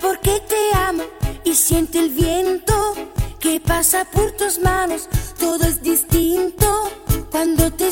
porque te amo y siente el viento que pasa por tus manos. Todo es distinto cuando te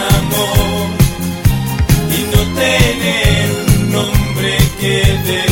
amor y no tener un nombre que te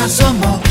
na sua mão.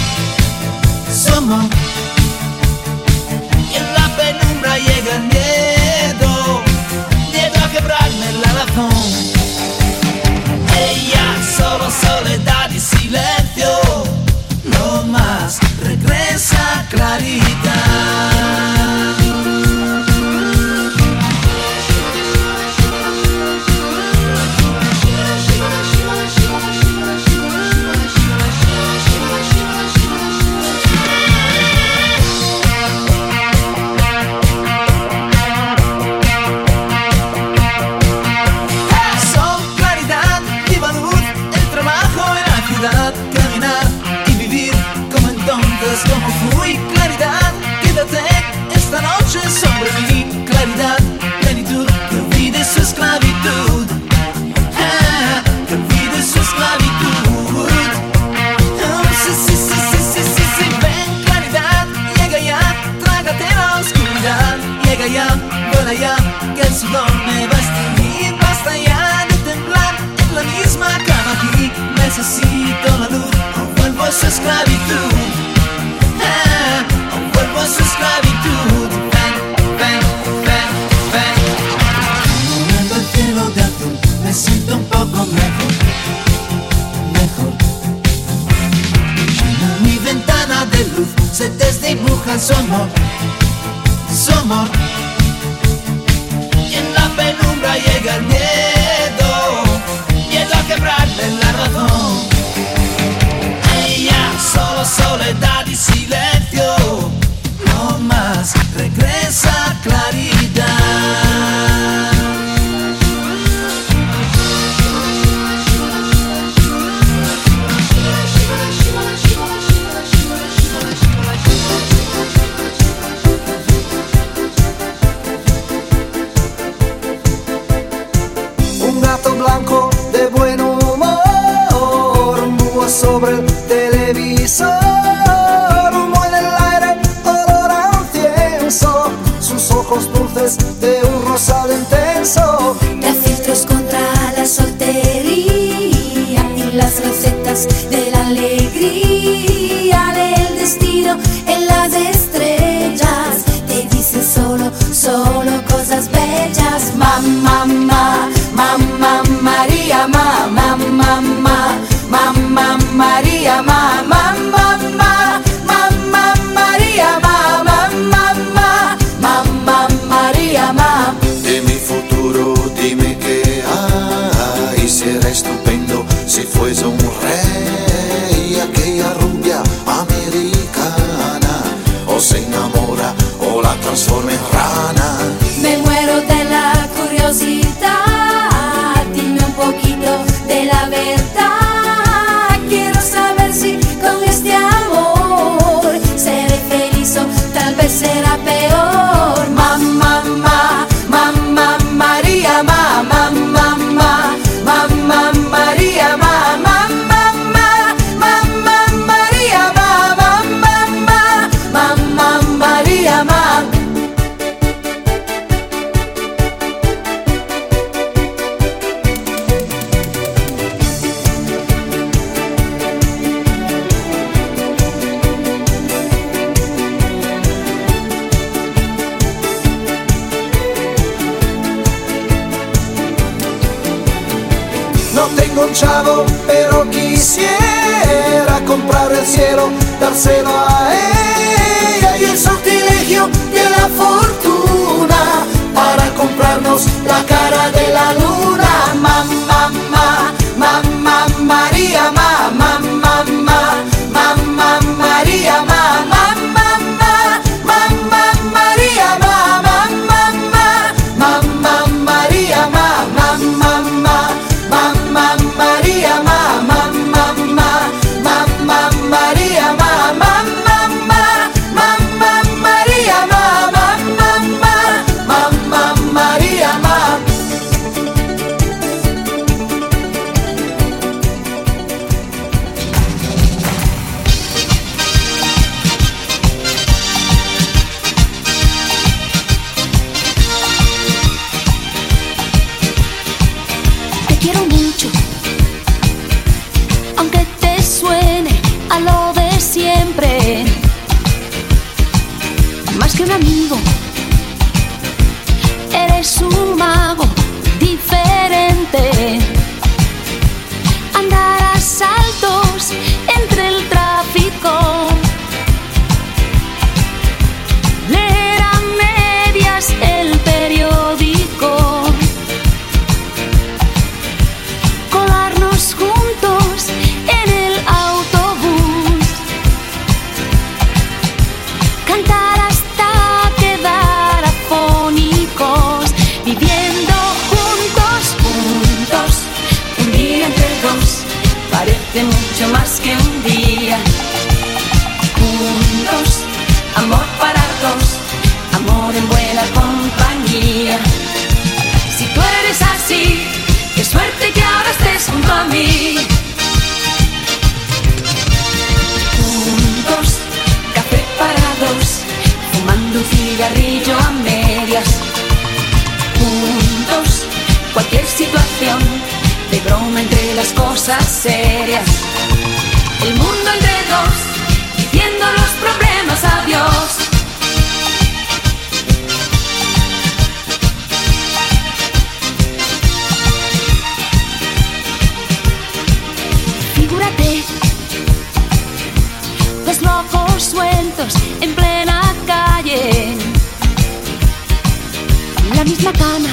i'm Sabana.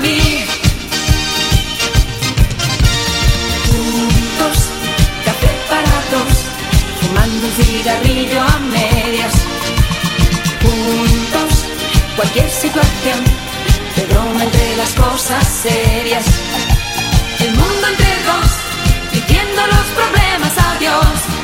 Mí. Juntos, café para dos, fumando un cigarrillo a medias. Juntos, cualquier situación, de broma entre las cosas serias. El mundo entre dos, diciendo los problemas adiós.